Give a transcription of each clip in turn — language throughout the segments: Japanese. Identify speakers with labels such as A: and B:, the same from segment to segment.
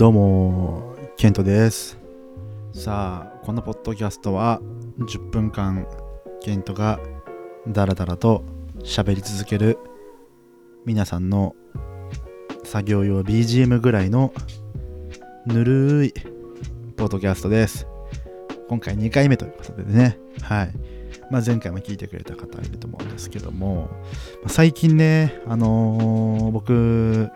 A: どうも、ケントです。さあ、このポッドキャストは10分間、ケントがダラダラと喋り続ける皆さんの作業用 BGM ぐらいのぬるいポッドキャストです。今回2回目ということでね、はい。まあ、前回も聞いてくれた方いると思うんですけども、最近ね、あのー僕、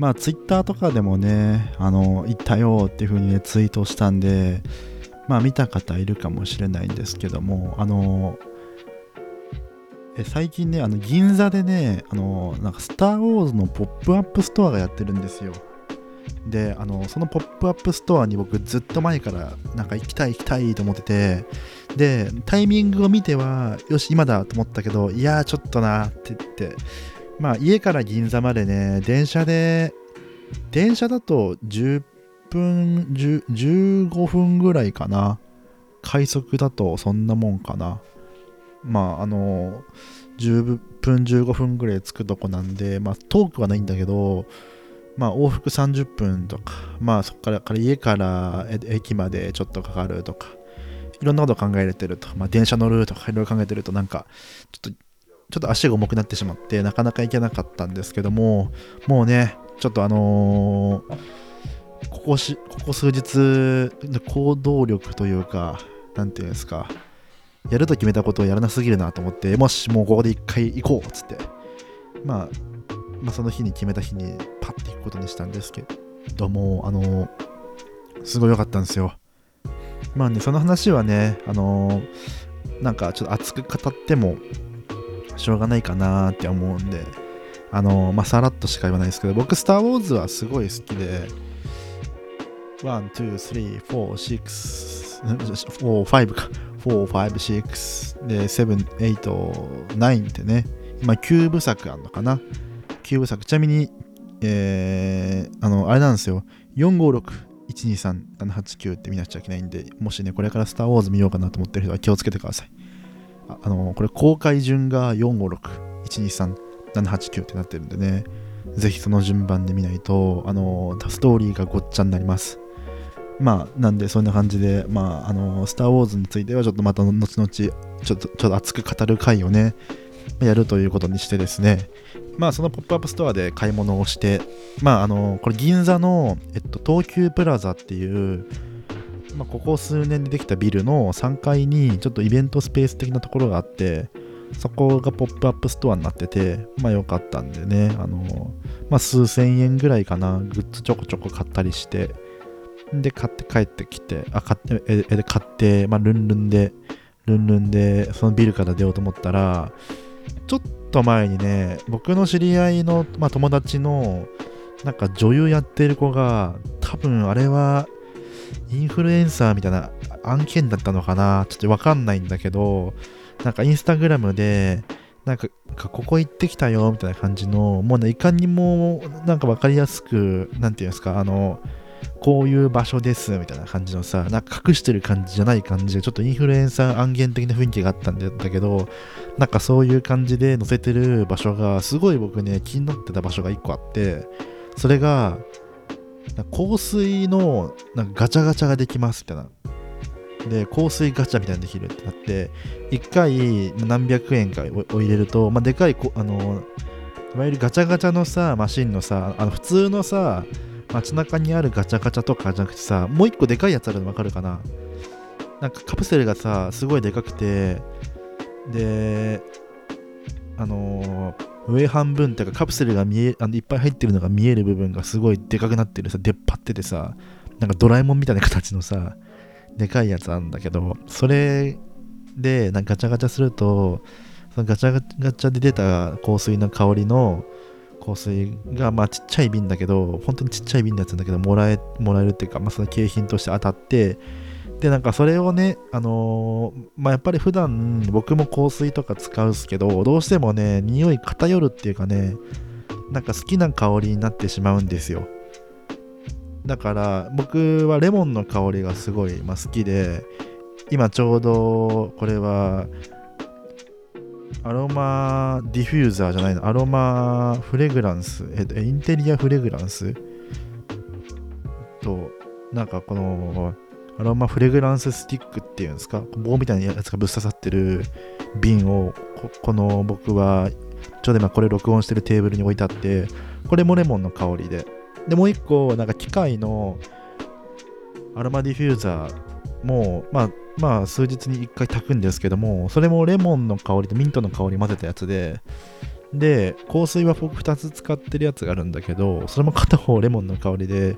A: まあ、ツイッターとかでもね、あの、行ったよっていう風にね、ツイートしたんで、まあ、見た方いるかもしれないんですけども、あの、え最近ね、あの、銀座でね、あの、なんか、スター・ウォーズのポップアップストアがやってるんですよ。で、あの、そのポップアップストアに僕ずっと前から、なんか行きたい行きたいと思ってて、で、タイミングを見ては、よし、今だと思ったけど、いやー、ちょっとなって言って、まあ家から銀座までね、電車で、電車だと10分、10 15分ぐらいかな。快速だとそんなもんかな。まああの、10分、15分ぐらい着くとこなんで、まあ遠くはないんだけど、まあ往復30分とか、まあそこから家から駅までちょっとかかるとか、いろんなこと考えれてると、まあ電車乗るとかいろいろ考えてるとなんか、ちょっとちょっと足が重くなってしまって、なかなか行けなかったんですけども、もうね、ちょっとあのーここし、ここ数日行動力というか、なんていうんですか、やると決めたことをやらなすぎるなと思って、もしもうここで一回行こうっつって、まあ、まあ、その日に決めた日にパッて行くことにしたんですけども、あのーすごい良かったんですよ。まあね、その話はね、あのーなんかちょっと熱く語ってもしょうがないかなって思うんで、あの、まあ、さらっとしか言わないですけど、僕、スター・ウォーズはすごい好きで、1、2、3、4、6、4、5か、4、5、6、で、7、8、9ってね、今9部作あんのかな ?9 部作。ちなみに、えー、あの、あれなんですよ。456、123、789って見なくちゃいけないんで、もしね、これからスター・ウォーズ見ようかなと思ってる人は気をつけてください。あの、これ公開順が456、123、789ってなってるんでね、ぜひその順番で見ないと、あの、ストーリーがごっちゃになります。まあ、なんで、そんな感じで、まあ、あの、スター・ウォーズについては、ちょっとまた後々、ちょっと、ちょっと熱く語る回をね、やるということにしてですね、まあ、そのポップアップストアで買い物をして、まあ、あの、これ銀座の、えっと、東急プラザっていう、まあ、ここ数年でできたビルの3階にちょっとイベントスペース的なところがあってそこがポップアップストアになっててまあ良かったんでね。あのまあ数千円ぐらいかな。グッズちょこちょこ買ったりして。で買って帰ってきてあ買ってえ買ってまあルンルンでルンルンでそのビルから出ようと思ったらちょっと前にね僕の知り合いの、まあ、友達のなんか女優やってる子が多分あれはインフルエンサーみたいな案件だったのかな？ちょっとわかんないんだけど、なんかインスタグラムで、なんか、ここ行ってきたよみたいな感じの、もうね、いかにも、なんかわかりやすく、なんていうんですか、あの、こういう場所ですみたいな感じのさ、なんか隠してる感じじゃない感じで、ちょっとインフルエンサー案件的な雰囲気があったんだけど、なんかそういう感じで載せてる場所が、すごい僕ね、気になってた場所が1個あって、それが、香水のなんかガチャガチャができますみたいな。で、香水ガチャみたいなのできるってなって、1回何百円かを入れると、まあ、でかいこ、あの、いわゆるガチャガチャのさ、マシンのさ、あの普通のさ、街中にあるガチャガチャとかじゃなくてさ、もう1個でかいやつあるの分かるかななんかカプセルがさ、すごいでかくて、で、あのー上半分っていうかカプセルが見えあのいっぱい入ってるのが見える部分がすごいでかくなってるさ出っ張っててさなんかドラえもんみたいな形のさでかいやつあるんだけどそれでなんかガチャガチャするとそのガチャガチャで出た香水の香りの香水がまあちっちゃい瓶だけど本当にちっちゃい瓶のやつなんだけどもらえもらえるっていうか、まあ、その景品として当たってでなんかそれをねあのーまあやっぱり普段僕も香水とか使うっすけどどうしてもね匂い偏るっていうかねなんか好きな香りになってしまうんですよ。だから僕はレモンの香りがすごい、まあ、好きで今ちょうどこれはアロマディフューザーじゃないのアロマフレグランス、えっと、インテリアフレグランス？となんかこのアロマフレグランススティックっていうんですか棒みたいなやつがぶっ刺さってる瓶をこの僕はちょうど今これ録音してるテーブルに置いてあってこれもレモンの香りで。でもう一個なんか機械のアロマディフューザーもまあまあ数日に1回炊くんですけどもそれもレモンの香りとミントの香り混ぜたやつでで香水は僕2つ使ってるやつがあるんだけどそれも片方レモンの香りで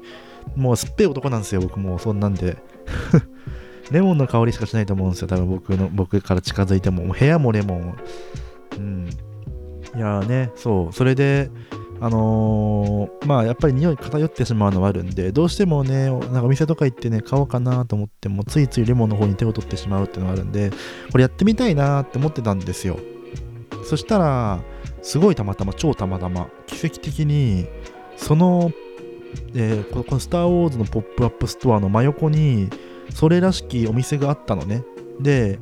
A: もうすっぺい男なんですよ僕もそんなんで。レモンの香りしかしないと思うんですよ。多分僕の僕から近づいても。も部屋もレモン。うん。いやーね。そう。それであのー、まあやっぱり匂い偏ってしまうのはあるんでどうしてもねなんかお店とか行ってね買おうかなと思ってもついついレモンの方に手を取ってしまうっていうのがあるんでこれやってみたいなって思ってたんですよ。そしたらすごいたまたま超たまたま奇跡的にそのえー、このスター・ウォーズのポップアップストアの真横にそれらしきお店があったのね。で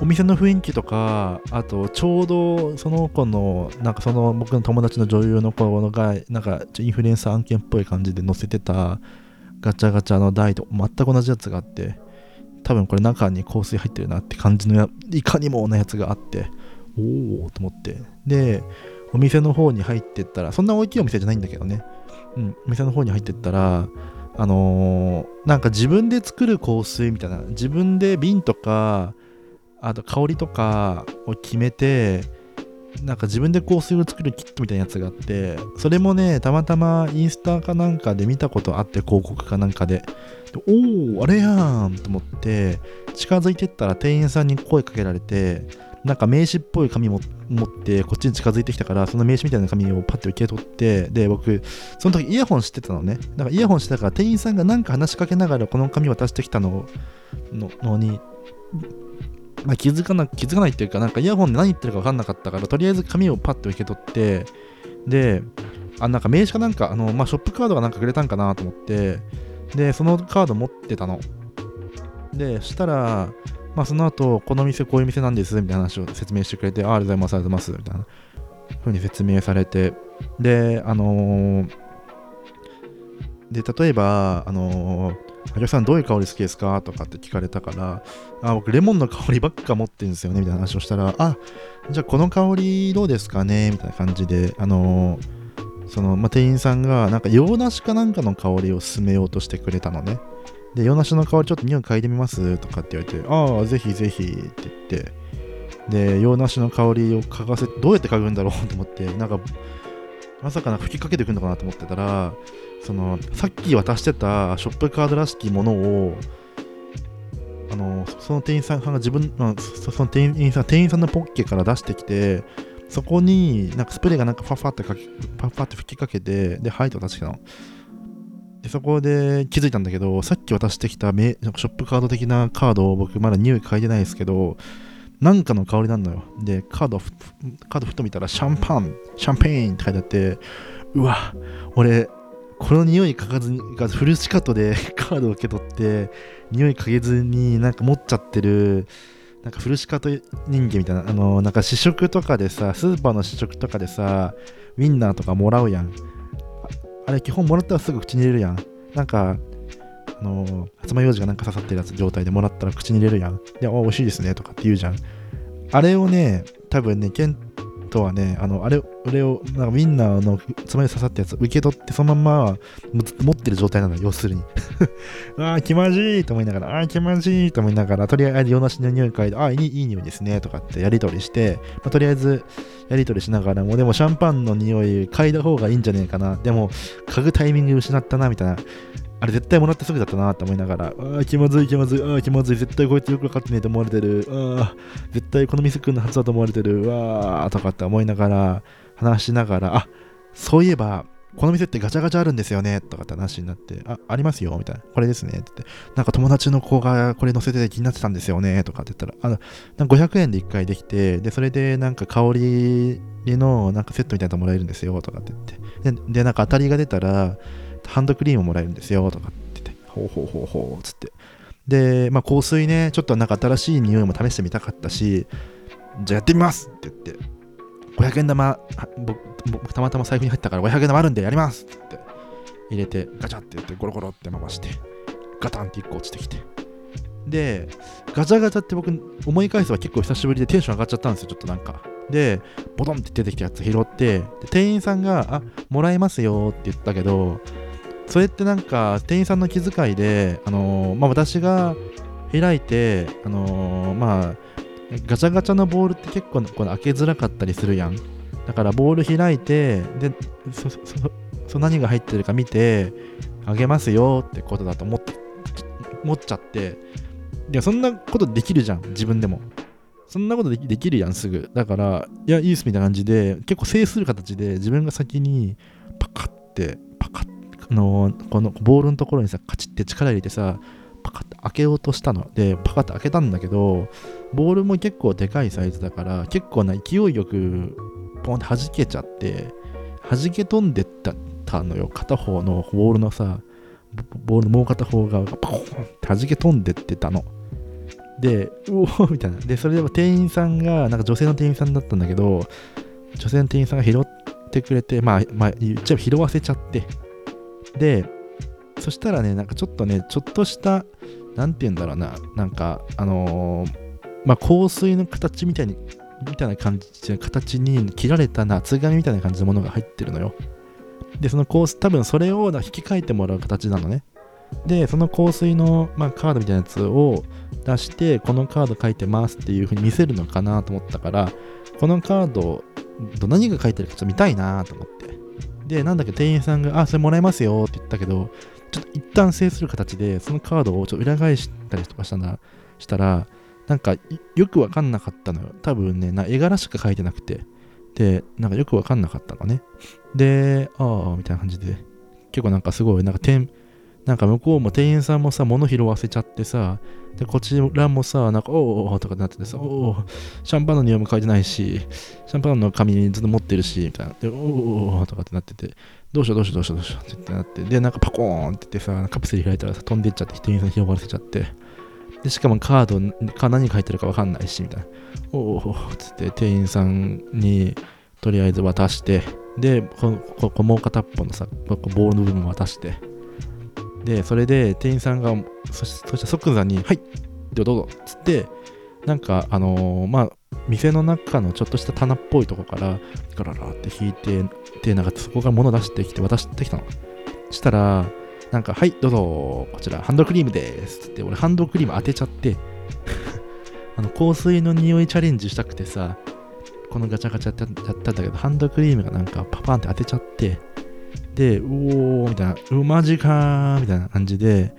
A: お店の雰囲気とかあとちょうどその子のなんかその僕の友達の女優の子がなんかインフルエンサー案件っぽい感じで載せてたガチャガチャの台と全く同じやつがあって多分これ中に香水入ってるなって感じのいかにもなやつがあっておおと思って。でお店の方に入ってったらそんな大きいお店じゃないんだけどね。店の方に入ってったらあのー、なんか自分で作る香水みたいな自分で瓶とかあと香りとかを決めてなんか自分で香水を作るキットみたいなやつがあってそれもねたまたまインスタかなんかで見たことあって広告かなんかで。おおあれやんと思って近づいてったら店員さんに声かけられてなんか名刺っぽい紙も持ってこっちに近づいてきたからその名刺みたいな紙をパッて受け取ってで僕その時イヤホンしてたのね。だからイヤホンしてたから店員さんがなんか話しかけながらこの紙渡してきたのののにまあ、気づかな気づかないっていうかなんかイヤホンで何言ってるか分かんなかったからとりあえず紙をパッて受け取ってであなんか名刺かなんかあの、まあ、ショップカードがなんかくれたんかなと思ってでそのカード持ってたの。でしたらまあ、その後、この店こういう店なんです、みたいな話を説明してくれて、ありがとうございます、ありがとうございます、みたいな風に説明されて、で、あのー、で、例えば、あのー、あきさんどういう香り好きですか？とかって聞かれたから、あ、僕レモンの香りばっか持ってるんですよねみたいな話をしたら、あ、じゃあこの香りどうですかね？みたいな感じで、あのー、その、まあ、店員さんがなんか洋梨かなんかの香りを勧めようとしてくれたのね。で、洋梨の香りちょっと匂い嗅いでみます？とかって言われて、ああ、ぜひぜひって言って、で、洋梨の香りを嗅がせて、どうやって嗅ぐんだろうと思って、なんか、まさかな吹きかけてくるのかなと思ってたら、その、さっき渡してたショップカードらしきものを、あの、その店員さんが自分、まあ、その店員さん、店員さんのポッケから出してきて、そこになんかスプレーがなんかファファってかけ、パファって吹きかけて、で、はいと渡してきたの。でそこで気づいたんだけど、さっき渡してきたショップカード的なカードを僕まだ匂い嗅いでないですけど、なんかの香りなんのよ。で、カード、カードふと見たらシャンパン、シャンペーンって書いてあって、うわ、俺、この匂い嗅がずに、フルシカトで カードを受け取って、匂い嗅げずになんか持っちゃってる、なんかフルシカト人間みたいな、あの、なんか試食とかでさ、スーパーの試食とかでさ、ウィンナーとかもらうやん。あれ基本もらったらすぐ口に入れるやん。なんか、あのー、爪楊枝がなんか刺さってるやつ状態でもらったら口に入れるやん。で、あ、美味しいですねとかって言うじゃん。あれをね、多分ね、ケントはね、あの、あれ、俺を、なんかウィンナーの爪に刺さったやつ受け取ってそのまま持ってる状態なの、要するに。ああ、気まじいと思いながら、ああ、気まじいと思いながら、とりあえず洋梨の匂い嗅いで、ああ、いいいい匂いですね、とかってやり取りして、まあ、とりあえずやり取りしながらも、でもシャンパンの匂い嗅いだ方がいいんじゃねえかな。でも、嗅ぐタイミング失ったな、みたいな。あれ絶対もらってすぐだったなって思いながら、ああ、気まずい気まずい、ああ、気まずい、絶対こいつよくわかってねえと思われてる、ああ、絶対この店来るの初だと思われてる、わあ、とかって思いながら、話しながら、あそういえば、この店ってガチャガチャあるんですよね。とかって話になって、あ、ありますよ。みたいな。これですね。って言って、なんか友達の子がこれ載せてて気になってたんですよね。とかって言ったら、あの、500円で1回できて、で、それでなんか香りのなんかセットみたいなのもらえるんですよ。とかって言って、で、でなんか当たりが出たら、ハンドクリームもらえるんですよとかって言って、ほうほうほうほうつって。で、まあ香水ね、ちょっとなんか新しい匂いも試してみたかったし、じゃあやってみますって言って、500円玉僕たまたま財布に入ったから500円玉あるんでやりますって言って。入れてガチャってやってゴロゴロって回してガタンって1個落ちてきて。でガチャガチャって僕思い返せば結構久しぶりでテンション上がっちゃったんですよちょっとなんか。でボトンって出てきたやつ拾って店員さんが「あもらえますよ」って言ったけどそれってなんか店員さんの気遣いで、あのー、まあ、私が開いて、あのー、まあ、ガチャガチャのボールって結構この開けづらかったりするやん。だからボール開いて、で、そ、そ、そ何が入ってるか見て、あげますよってことだと思って、思っちゃって、で、そんなことできるじゃん、自分でも。そんなことできるやん、すぐ。だから、いや、いいっすみたいな感じで、結構制する形で自分が先にパカって、パカッあのこのボールのところにさカチッて力入れてさパカッて開けようとしたの。でパカッて開けたんだけどボールも結構でかいサイズだから結構な勢いよくポンって弾けちゃって弾け飛んでったのよ。片方のボールのさボールのもう片方がポンって弾け飛んでってたの。でうおみたいな。でそれでも店員さんがなんか女性の店員さんだったんだけど女性の店員さんが拾ってくれてまあまあ言っちゃえば拾わせちゃってで、そしたらね、なんかちょっとね、ちょっとした、なんて言うんだろうな、なんか、あのー、まあ、香水の形みたいに、みたいな感じ、形に切られた夏紙みたいな感じのものが入ってるのよ。で、その香水、多分それを引き換えてもらう形なのね。で、その香水の、まあ、カードみたいなやつを出して、このカード書いてますっていう風に見せるのかなと思ったから、このカード、何が書いてるかちょっと見たいなと思って。で、なんだっけ、店員さんが、あ、それもらえますよって言ったけど、ちょっと一旦制する形で、そのカードをちょっと裏返したりとかしたなしたら、なんかよくわかんなかったのよ。多分ね、な絵柄しか書いてなくて。で、なんかよくわかんなかったのね。で、ああ、みたいな感じで。結構なんかすごい、なんか店、なんか向こうも店員さんもさ、物拾わせちゃってさ、で、こちらもさ、なんか、おおとかなっててさ、おおシャンパンの匂いも嗅いでないし、シャンパンの紙ずっと持ってるし、みたいな。で、おおとかってなってて、どうしようどうしようどうしようどうしようってなって、で、なんかパコーンって言ってさ、カプセル開いたらさ、飛んでっちゃって、店員さん拾わせちゃって、で、しかもカードか何書いてるかわかんないし、みたいな。おおつって店員さんにとりあえず渡して、で、こここもう片っぽのさ、ここ棒の部分渡して、で、それで店員さんが、そしてそして即座に、はい、でどうぞ、つって、なんか、あのー、まあ、店の中のちょっとした棚っぽいとこからガララって引いてでなんかそこから物出してきて渡してきたの。したらなんかはいどうぞこちらハンドクリームですって俺ハンドクリーム当てちゃって あの香水の匂いチャレンジしたくてさこのガチャガチャやったんだけどハンドクリームがなんかパパンって当てちゃってで、うおーみたいな、うマジかーみたいな感じで、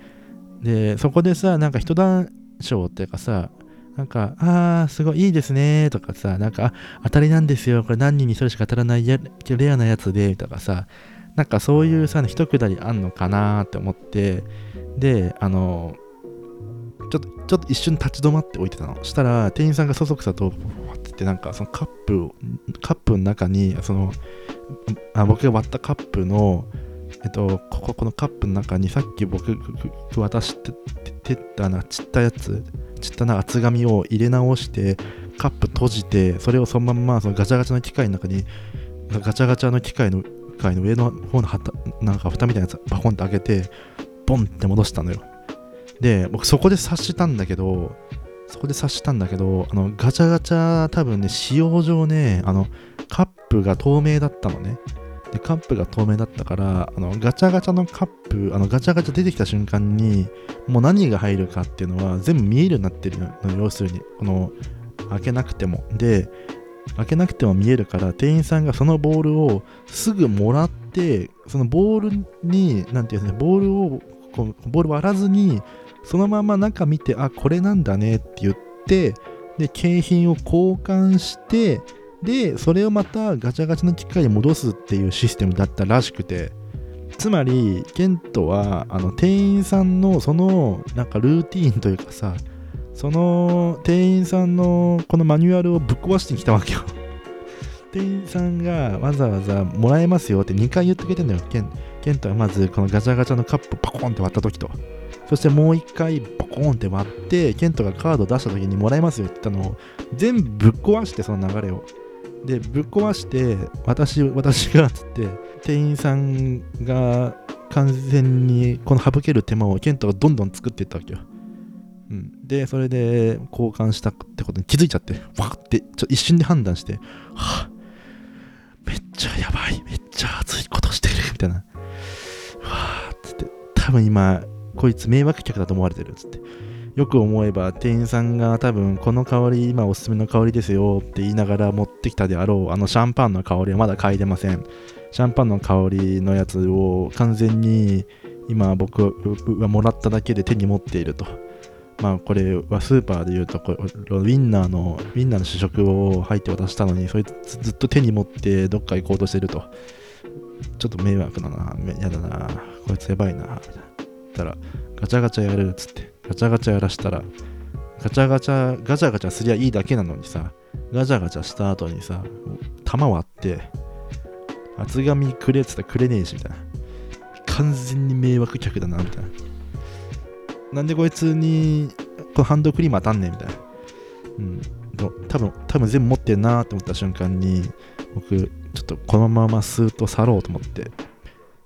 A: で、そこでさ、なんか一段賞っていうかさ、なんか、あー、すごいいいですねとかさ、なんか、当たりなんですよ。これ何人にそれしか当たらないレアなやつで、とかさ、なんかそういうさ、一くだりあんのかなって思って、で、あの、ちょっと、ちょっと一瞬立ち止まって置いてたの。したら、店員さんがそそくさと、ってなんか、そのカップ、カップの中に、その、あ僕が割ったカップの、えっと、こここのカップの中にさっき僕渡してたな散ったやつ散ったな厚紙を入れ直してカップ閉じてそれをそのまんまそのガチャガチャの機械の中にガチャガチャの機械の機械の上の方の旗なんか蓋みたいなやつバコンって開けてボンって戻したのよ。で僕そこで察したんだけどそこで察したんだけどあのガチャガチャ多分ね使用上ねあのカップが透明だったのね。で、カップが透明だったから、あのガチャガチャのカップ、あのガチャガチャ出てきた瞬間に、もう何が入るかっていうのは全部見えるようになってるの、要するに。この、開けなくても。で、開けなくても見えるから、店員さんがそのボールをすぐもらって、そのボールに、なんていうんですね、ボールを、こうボール割らずに、そのまま中見て、あ、これなんだねって言って、で、景品を交換して、で、それをまたガチャガチャの機械に戻すっていうシステムだったらしくて、つまり、ケントは、あの、店員さんのその、なんかルーティーンというかさ、その店員さんのこのマニュアルをぶっ壊してきたわけよ。店員さんがわざわざもらえますよって2回言ってくれてんだよ。ケンケントはまずこのガチャガチャのカップパコンって割った時と。そしてもう1回ポコーンって割って、ケントがカード出した時にもらえますよって言ったのを全部ぶっ壊してその流れを。でぶっ壊して私私がつって店員さんが完全にこの省ける手間をケントがどんどん作っていったわけよ。うん、で、それで交換したってことに気づいちゃって、わってちょ一瞬で判断して、はあ、めっちゃやばい、めっちゃ熱いことしてるみたいな。わあっつって、多分今、こいつ迷惑客だと思われてるっつって。よく思えば店員さんが多分この香り今おすすめの香りですよって言いながら持ってきたであろうあのシャンパンの香りはまだ嗅いでません。シャンパンの香りのやつを完全に今僕はもらっただけで手に持っていると。まあこれはスーパーで言うとこれウインナーのウインナーの試食を入って渡したのにそいつずっと手に持ってどっか行こうとしてると。ちょっと迷惑だなやだなこいつやばいなみたいな。たらガチャガチャやるっつってガチャガチャやらしたらガチャガチャガチャガチャすりゃいいだけなのにさガチャガチャした後にさ弾割って厚紙くれっつったらくれねえしみたいな。完全に迷惑客だなみたいな。なんでこいつにこのハンドクリーム当たんねんみたいな。うん。多分多分全部持ってんなって思った瞬間に僕ちょっとこのままスーッと去ろうと思って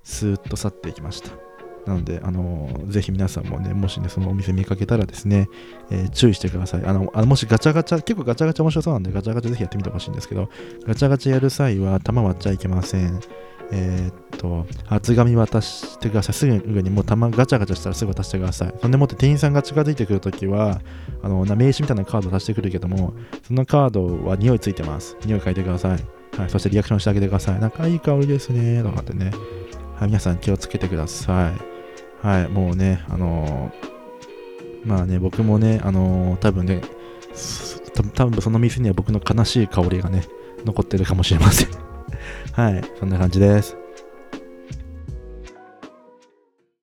A: スーッと去っていきました。なので、あのぜひ皆さんもね、もしね、そのお店見かけたらですね、えー、注意してください。あの、あのもしガチャガチャ、結構ガチャガチャ面白そうなんで、ガチャガチャぜひやってみてほしいんですけど、ガチャガチャやる際は、弾割っちゃいけません。えー、っと、厚紙渡してください。すぐにもう弾ガチャガチャしたらすぐ渡してください。そんでもって店員さんが近づいてくるときは、あの、名刺みたいなカード出してくるけども、そのカードは匂いついてます。匂い嗅いでください。はい、そしてリアクションしてあげてください。なんかいい香りですね。とかってね。はい、皆さん気をつけてください。はい、もうね、あのー、まあね、僕もね、あのー、多分ね、多分その店には僕の悲しい香りがね、残ってるかもしれません。はい、そんな感じです。